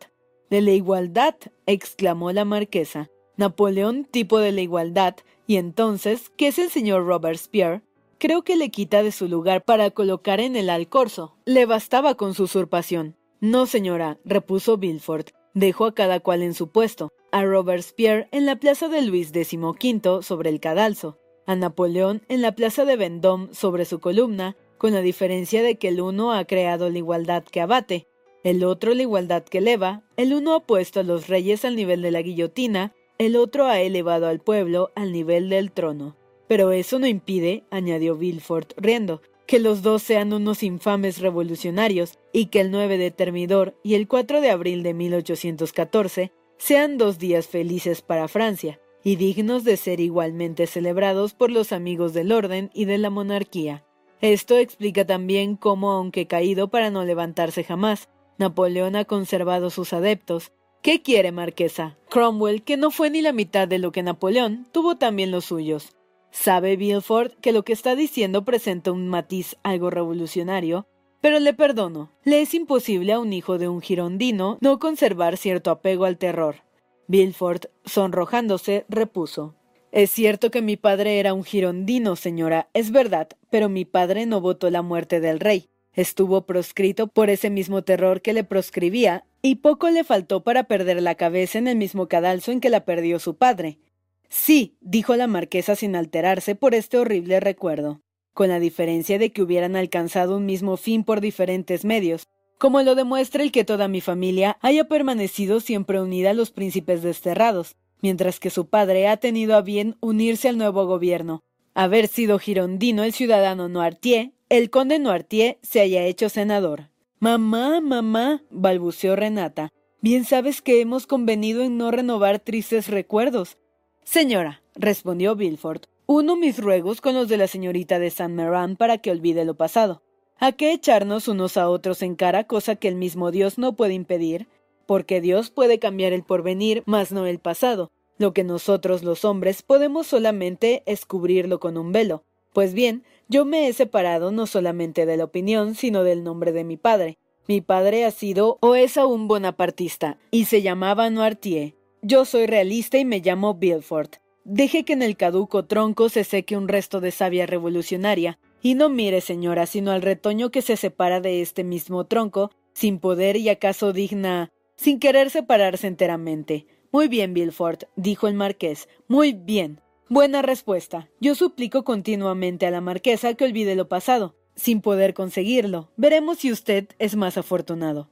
De la igualdad, exclamó la marquesa. Napoleón, tipo de la igualdad, y entonces, ¿qué es el señor Robespierre? Creo que le quita de su lugar para colocar en el alcorzo. Le bastaba con su usurpación. No, señora, repuso Bilford. Dejó a cada cual en su puesto. A Robespierre en la plaza de Luis XV sobre el cadalso a Napoleón en la plaza de Vendôme sobre su columna, con la diferencia de que el uno ha creado la igualdad que abate, el otro la igualdad que eleva, el uno ha puesto a los reyes al nivel de la guillotina, el otro ha elevado al pueblo al nivel del trono. Pero eso no impide, añadió Villefort riendo, que los dos sean unos infames revolucionarios y que el 9 de Termidor y el 4 de abril de 1814 sean dos días felices para Francia y dignos de ser igualmente celebrados por los amigos del orden y de la monarquía. Esto explica también cómo, aunque caído para no levantarse jamás, Napoleón ha conservado sus adeptos. ¿Qué quiere, marquesa? Cromwell, que no fue ni la mitad de lo que Napoleón, tuvo también los suyos. Sabe Bilford que lo que está diciendo presenta un matiz algo revolucionario, pero le perdono. Le es imposible a un hijo de un girondino no conservar cierto apego al terror. Bilford, sonrojándose, repuso Es cierto que mi padre era un girondino, señora, es verdad, pero mi padre no votó la muerte del rey. Estuvo proscrito por ese mismo terror que le proscribía, y poco le faltó para perder la cabeza en el mismo cadalso en que la perdió su padre. Sí, dijo la marquesa sin alterarse por este horrible recuerdo, con la diferencia de que hubieran alcanzado un mismo fin por diferentes medios, como lo demuestra el que toda mi familia haya permanecido siempre unida a los príncipes desterrados, mientras que su padre ha tenido a bien unirse al nuevo gobierno. Haber sido girondino el ciudadano Noirtier, el conde Noirtier se haya hecho senador. Mamá, mamá, balbuceó Renata, bien sabes que hemos convenido en no renovar tristes recuerdos. Señora, respondió Bilford, uno mis ruegos con los de la señorita de Saint Meran para que olvide lo pasado. ¿A qué echarnos unos a otros en cara cosa que el mismo Dios no puede impedir? Porque Dios puede cambiar el porvenir, mas no el pasado. Lo que nosotros los hombres podemos solamente es cubrirlo con un velo. Pues bien, yo me he separado no solamente de la opinión, sino del nombre de mi padre. Mi padre ha sido o es aún bonapartista, y se llamaba Noirtier. Yo soy realista y me llamo Bilford. Deje que en el caduco tronco se seque un resto de savia revolucionaria, y no mire, señora, sino al retoño que se separa de este mismo tronco, sin poder y acaso digna, sin querer separarse enteramente. Muy bien, Bilford, dijo el marqués. Muy bien. Buena respuesta. Yo suplico continuamente a la marquesa que olvide lo pasado, sin poder conseguirlo. Veremos si usted es más afortunado.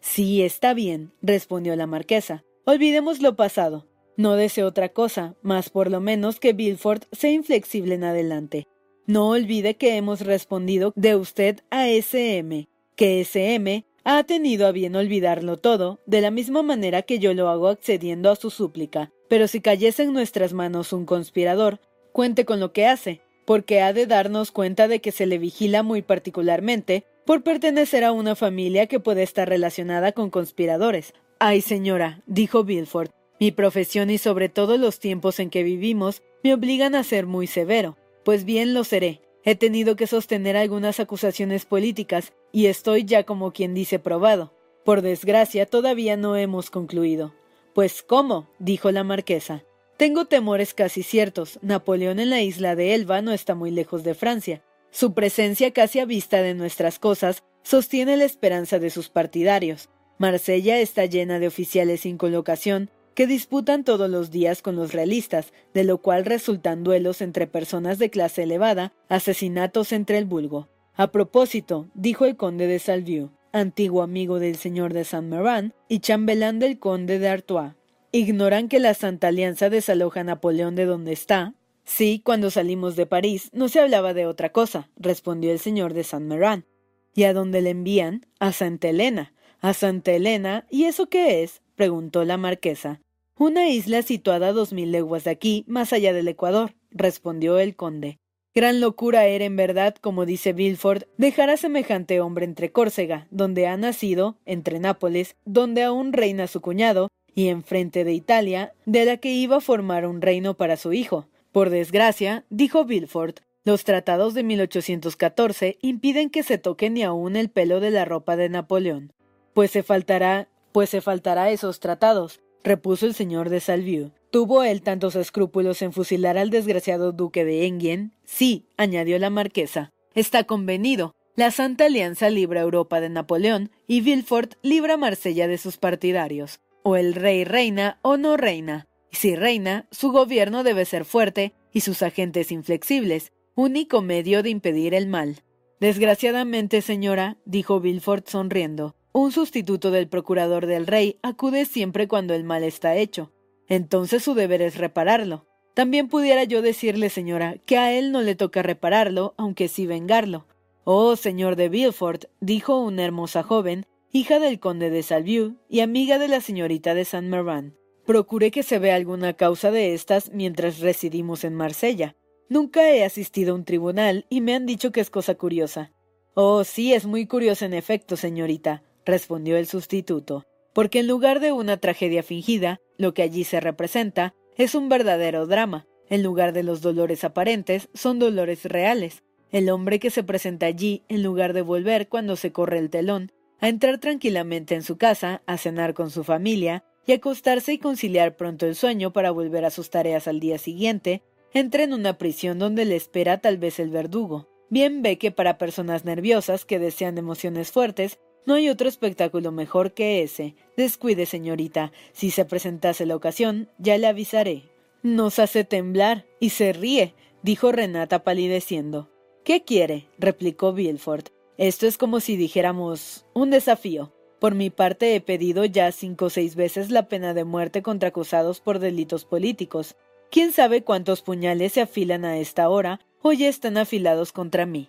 Sí, está bien, respondió la marquesa. Olvidemos lo pasado. No deseo otra cosa, más por lo menos que Bilford sea inflexible en adelante. No olvide que hemos respondido de usted a SM, que SM ha tenido a bien olvidarlo todo, de la misma manera que yo lo hago accediendo a su súplica. Pero si cayese en nuestras manos un conspirador, cuente con lo que hace, porque ha de darnos cuenta de que se le vigila muy particularmente por pertenecer a una familia que puede estar relacionada con conspiradores. Ay, señora, dijo Bilford, mi profesión y sobre todo los tiempos en que vivimos me obligan a ser muy severo. Pues bien lo seré. He tenido que sostener algunas acusaciones políticas y estoy ya como quien dice probado. Por desgracia, todavía no hemos concluido. Pues ¿cómo? dijo la marquesa. Tengo temores casi ciertos. Napoleón en la isla de Elba no está muy lejos de Francia. Su presencia casi a vista de nuestras cosas sostiene la esperanza de sus partidarios. Marsella está llena de oficiales sin colocación que disputan todos los días con los realistas, de lo cual resultan duelos entre personas de clase elevada, asesinatos entre el vulgo. A propósito, dijo el conde de Salvieux, antiguo amigo del señor de Saint-Méran y chambelán del conde de Artois. ¿Ignoran que la Santa Alianza desaloja a Napoleón de donde está? Sí, cuando salimos de París no se hablaba de otra cosa, respondió el señor de Saint-Méran. ¿Y a dónde le envían? A Santa Elena. ¿A Santa Elena? ¿Y eso qué es? preguntó la marquesa. Una isla situada a dos mil leguas de aquí, más allá del Ecuador, respondió el conde. Gran locura era en verdad, como dice Bilford, dejar a semejante hombre entre Córcega, donde ha nacido, entre Nápoles, donde aún reina su cuñado, y enfrente de Italia, de la que iba a formar un reino para su hijo. Por desgracia, dijo Bilford, los tratados de 1814 impiden que se toque ni aun el pelo de la ropa de Napoleón. Pues se faltará, pues se faltará esos tratados, repuso el señor de Salvieux. ¿Tuvo él tantos escrúpulos en fusilar al desgraciado duque de Enghien? Sí, añadió la marquesa. Está convenido. La Santa Alianza libra Europa de Napoleón y Villefort libra Marsella de sus partidarios. O el rey reina o no reina. Y si reina, su gobierno debe ser fuerte y sus agentes inflexibles, único medio de impedir el mal. Desgraciadamente, señora, dijo Villefort sonriendo, un sustituto del procurador del rey acude siempre cuando el mal está hecho. Entonces su deber es repararlo. También pudiera yo decirle, señora, que a él no le toca repararlo, aunque sí vengarlo. Oh, señor de Villefort, dijo una hermosa joven, hija del conde de Salvieux y amiga de la señorita de Saint Méran. Procure que se vea alguna causa de estas mientras residimos en Marsella. Nunca he asistido a un tribunal y me han dicho que es cosa curiosa. Oh, sí, es muy curiosa en efecto, señorita respondió el sustituto, porque en lugar de una tragedia fingida, lo que allí se representa es un verdadero drama. En lugar de los dolores aparentes, son dolores reales. El hombre que se presenta allí, en lugar de volver cuando se corre el telón, a entrar tranquilamente en su casa, a cenar con su familia, y acostarse y conciliar pronto el sueño para volver a sus tareas al día siguiente, entra en una prisión donde le espera tal vez el verdugo. Bien ve que para personas nerviosas que desean emociones fuertes, no hay otro espectáculo mejor que ese. Descuide, señorita. Si se presentase la ocasión, ya le avisaré. Nos hace temblar y se ríe, dijo Renata palideciendo. ¿Qué quiere? replicó Villefort. Esto es como si dijéramos un desafío. Por mi parte he pedido ya cinco o seis veces la pena de muerte contra acusados por delitos políticos. ¿Quién sabe cuántos puñales se afilan a esta hora o ya están afilados contra mí?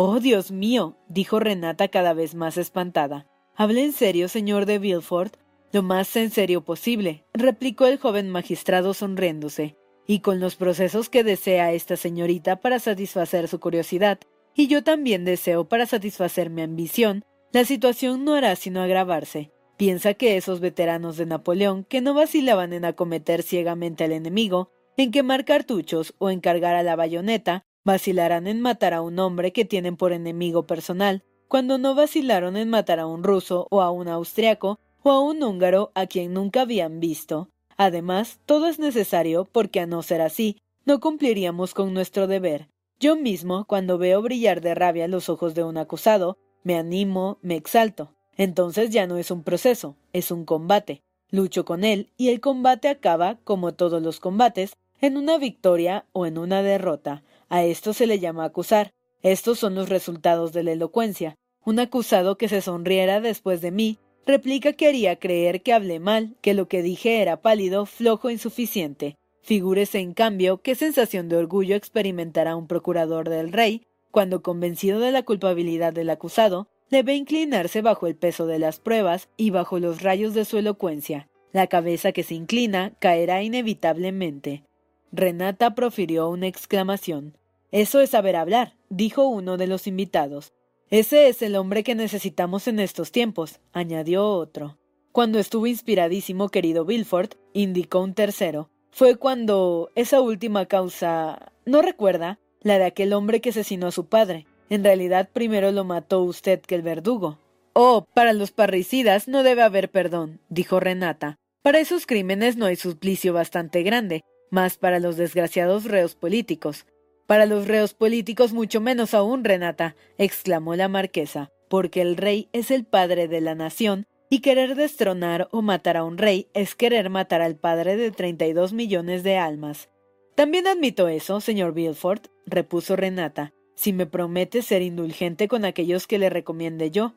Oh, Dios mío, dijo Renata cada vez más espantada. ¿Habla en serio, señor de Villefort? Lo más en serio posible, replicó el joven magistrado sonriéndose, y con los procesos que desea esta señorita para satisfacer su curiosidad, y yo también deseo para satisfacer mi ambición, la situación no hará sino agravarse. Piensa que esos veteranos de Napoleón, que no vacilaban en acometer ciegamente al enemigo, en quemar cartuchos o en cargar a la bayoneta, Vacilarán en matar a un hombre que tienen por enemigo personal, cuando no vacilaron en matar a un ruso o a un austriaco o a un húngaro a quien nunca habían visto. Además, todo es necesario porque a no ser así, no cumpliríamos con nuestro deber. Yo mismo, cuando veo brillar de rabia los ojos de un acusado, me animo, me exalto. Entonces ya no es un proceso, es un combate. Lucho con él y el combate acaba, como todos los combates, en una victoria o en una derrota. A esto se le llama acusar. Estos son los resultados de la elocuencia. Un acusado que se sonriera después de mí replica que haría creer que hablé mal, que lo que dije era pálido, flojo, insuficiente. Figúrese, en cambio, qué sensación de orgullo experimentará un procurador del rey cuando, convencido de la culpabilidad del acusado, debe inclinarse bajo el peso de las pruebas y bajo los rayos de su elocuencia. La cabeza que se inclina caerá inevitablemente. Renata profirió una exclamación. Eso es saber hablar, dijo uno de los invitados. Ese es el hombre que necesitamos en estos tiempos, añadió otro. Cuando estuvo inspiradísimo, querido Bilford, indicó un tercero, fue cuando esa última causa. ¿No recuerda? La de aquel hombre que asesinó a su padre. En realidad primero lo mató usted que el verdugo. Oh, para los parricidas no debe haber perdón, dijo Renata. Para esos crímenes no hay suplicio bastante grande, más para los desgraciados reos políticos. Para los reos políticos mucho menos aún, Renata, exclamó la marquesa, porque el rey es el padre de la nación, y querer destronar o matar a un rey es querer matar al padre de treinta y dos millones de almas. También admito eso, señor Bilford, repuso Renata, si me promete ser indulgente con aquellos que le recomiende yo.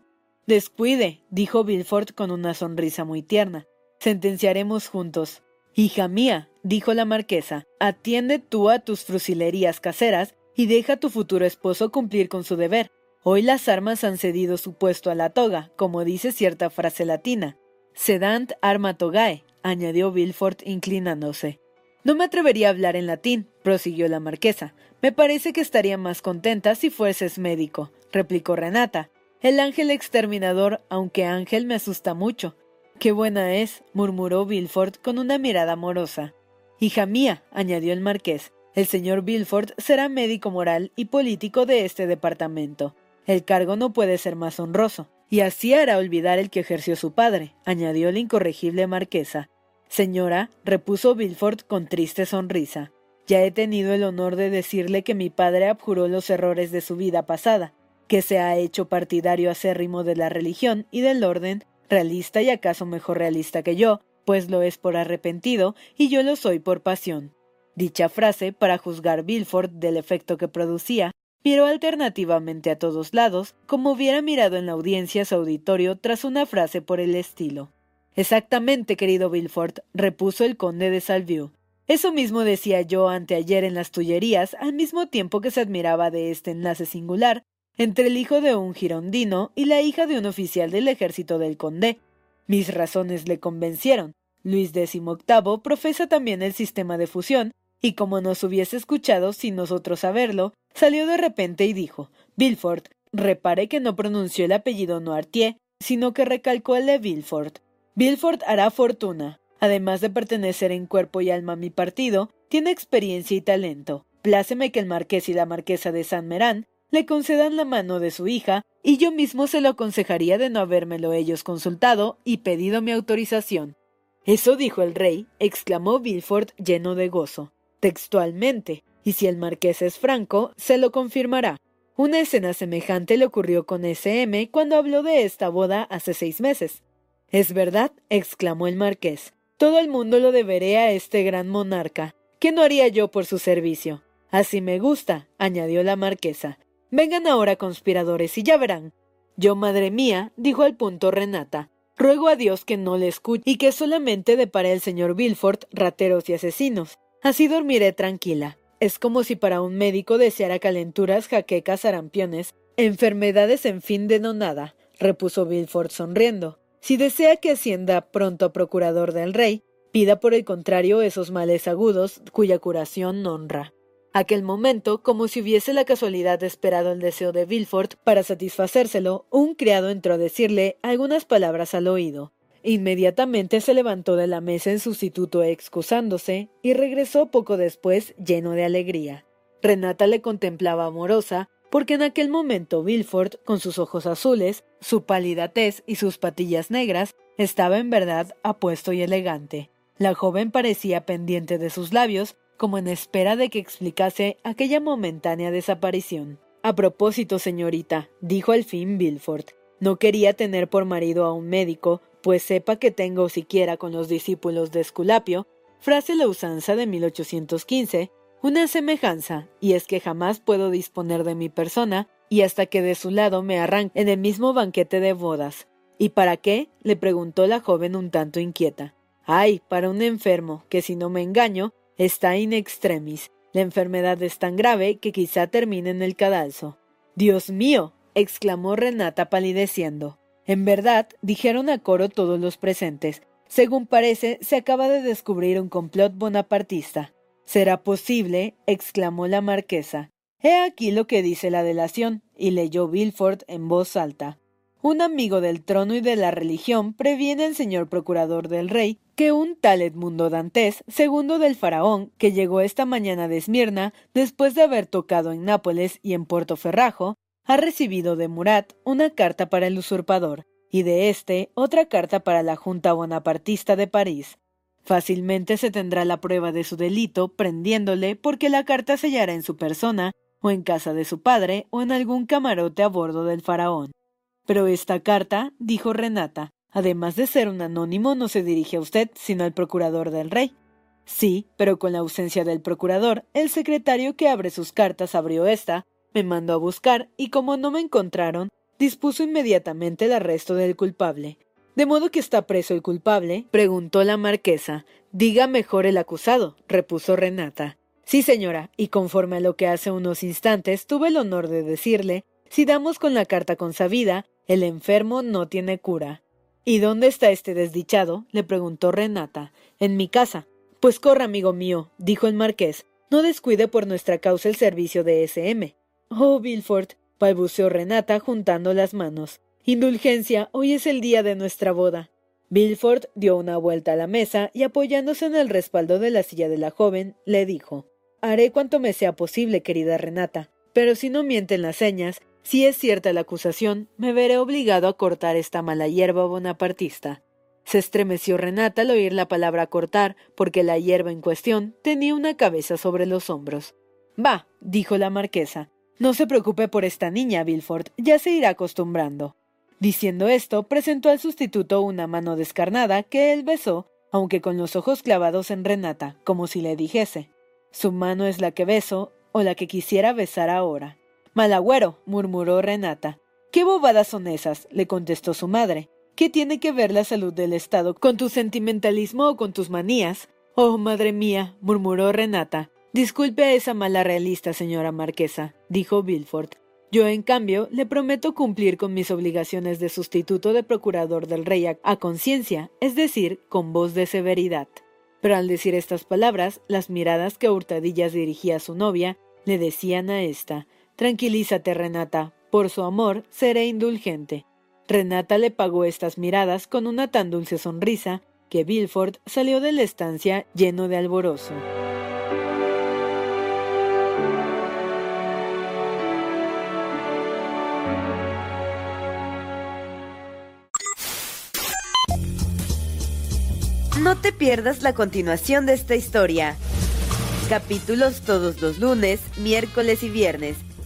Descuide, dijo Bilford con una sonrisa muy tierna. Sentenciaremos juntos. Hija mía, dijo la marquesa, atiende tú a tus frusilerías caseras y deja a tu futuro esposo cumplir con su deber. Hoy las armas han cedido su puesto a la toga, como dice cierta frase latina. Sedant arma togae, añadió Bilford inclinándose. No me atrevería a hablar en latín, prosiguió la marquesa. Me parece que estaría más contenta si fueses médico, replicó Renata. El ángel exterminador, aunque ángel me asusta mucho. Qué buena es, murmuró Bilford con una mirada amorosa. Hija mía, añadió el marqués, el señor Bilford será médico moral y político de este departamento. El cargo no puede ser más honroso, y así hará olvidar el que ejerció su padre, añadió la incorregible marquesa. Señora, repuso Bilford con triste sonrisa, ya he tenido el honor de decirle que mi padre abjuró los errores de su vida pasada, que se ha hecho partidario acérrimo de la religión y del orden, realista y acaso mejor realista que yo, pues lo es por arrepentido y yo lo soy por pasión. Dicha frase, para juzgar Bilford del efecto que producía, miró alternativamente a todos lados, como hubiera mirado en la audiencia su auditorio tras una frase por el estilo. Exactamente, querido Bilford, repuso el conde de Salvieux. Eso mismo decía yo anteayer en las Tullerías, al mismo tiempo que se admiraba de este enlace singular entre el hijo de un girondino y la hija de un oficial del ejército del conde, mis razones le convencieron. Luis XVIII profesa también el sistema de fusión, y como nos hubiese escuchado sin nosotros saberlo, salió de repente y dijo Bilford, repare que no pronunció el apellido Noirtier, sino que recalcó el de Bilford. Bilford hará fortuna. Además de pertenecer en cuerpo y alma a mi partido, tiene experiencia y talento. Pláceme que el marqués y la marquesa de San Merán le concedan la mano de su hija, y yo mismo se lo aconsejaría de no habérmelo ellos consultado y pedido mi autorización. Eso dijo el rey, exclamó Bilford lleno de gozo. Textualmente, y si el marqués es franco, se lo confirmará. Una escena semejante le ocurrió con S.M. cuando habló de esta boda hace seis meses. Es verdad, exclamó el marqués. Todo el mundo lo deberé a este gran monarca. ¿Qué no haría yo por su servicio? Así me gusta, añadió la marquesa. Vengan ahora, conspiradores, y ya verán. Yo, madre mía, dijo al punto Renata, ruego a Dios que no le escuche y que solamente depare el señor Bilford rateros y asesinos. Así dormiré tranquila. Es como si para un médico deseara calenturas, jaquecas, arampiones, enfermedades en fin de no nada, repuso Bilford sonriendo. Si desea que ascienda pronto procurador del rey, pida por el contrario esos males agudos cuya curación honra. Aquel momento, como si hubiese la casualidad esperado el deseo de Villefort para satisfacérselo, un criado entró a decirle algunas palabras al oído. Inmediatamente se levantó de la mesa en sustituto excusándose y regresó poco después lleno de alegría. Renata le contemplaba amorosa, porque en aquel momento Villefort, con sus ojos azules, su pálida tez y sus patillas negras, estaba en verdad apuesto y elegante. La joven parecía pendiente de sus labios como en espera de que explicase aquella momentánea desaparición. A propósito, señorita, dijo al fin Bilford, no quería tener por marido a un médico, pues sepa que tengo siquiera con los discípulos de Esculapio, frase la usanza de 1815, una semejanza, y es que jamás puedo disponer de mi persona, y hasta que de su lado me arranque en el mismo banquete de bodas. ¿Y para qué? le preguntó la joven un tanto inquieta. Ay, para un enfermo, que si no me engaño, está in extremis. La enfermedad es tan grave que quizá termine en el cadalso. Dios mío. exclamó Renata palideciendo. En verdad, dijeron a coro todos los presentes. Según parece, se acaba de descubrir un complot bonapartista. ¿Será posible? exclamó la marquesa. He aquí lo que dice la delación, y leyó Bilford en voz alta. Un amigo del trono y de la religión previene al señor procurador del rey que un tal Edmundo Dantes, segundo del faraón, que llegó esta mañana de Esmirna, después de haber tocado en Nápoles y en Puerto Ferrajo, ha recibido de Murat una carta para el usurpador, y de éste otra carta para la Junta Bonapartista de París. Fácilmente se tendrá la prueba de su delito prendiéndole porque la carta sellará en su persona, o en casa de su padre, o en algún camarote a bordo del faraón. Pero esta carta, dijo Renata, además de ser un anónimo, no se dirige a usted, sino al procurador del rey. Sí, pero con la ausencia del procurador, el secretario que abre sus cartas abrió esta, me mandó a buscar, y como no me encontraron, dispuso inmediatamente el arresto del culpable. ¿De modo que está preso el culpable? preguntó la marquesa. Diga mejor el acusado, repuso Renata. Sí, señora, y conforme a lo que hace unos instantes tuve el honor de decirle, si damos con la carta consabida, el enfermo no tiene cura. ¿Y dónde está este desdichado? le preguntó Renata. En mi casa. Pues corra, amigo mío, dijo el marqués. No descuide por nuestra causa el servicio de S.M. Oh, Bilford, balbuceó Renata juntando las manos. Indulgencia, hoy es el día de nuestra boda. Bilford dio una vuelta a la mesa y apoyándose en el respaldo de la silla de la joven, le dijo Haré cuanto me sea posible, querida Renata, pero si no mienten las señas, si es cierta la acusación, me veré obligado a cortar esta mala hierba bonapartista. Se estremeció Renata al oír la palabra cortar, porque la hierba en cuestión tenía una cabeza sobre los hombros. Va, dijo la marquesa. No se preocupe por esta niña, Bilford, ya se irá acostumbrando. Diciendo esto, presentó al sustituto una mano descarnada que él besó, aunque con los ojos clavados en Renata, como si le dijese Su mano es la que beso, o la que quisiera besar ahora. Malagüero, murmuró Renata. ¿Qué bobadas son esas? le contestó su madre. ¿Qué tiene que ver la salud del Estado con tu sentimentalismo o con tus manías? Oh, madre mía, murmuró Renata. Disculpe a esa mala realista, señora marquesa, dijo Bilford. Yo, en cambio, le prometo cumplir con mis obligaciones de sustituto de procurador del rey a, conciencia, es decir, con voz de severidad. Pero al decir estas palabras, las miradas que Hurtadillas dirigía a su novia le decían a ésta Tranquilízate, Renata. Por su amor seré indulgente. Renata le pagó estas miradas con una tan dulce sonrisa que Bilford salió de la estancia lleno de alborozo. No te pierdas la continuación de esta historia. Capítulos todos los lunes, miércoles y viernes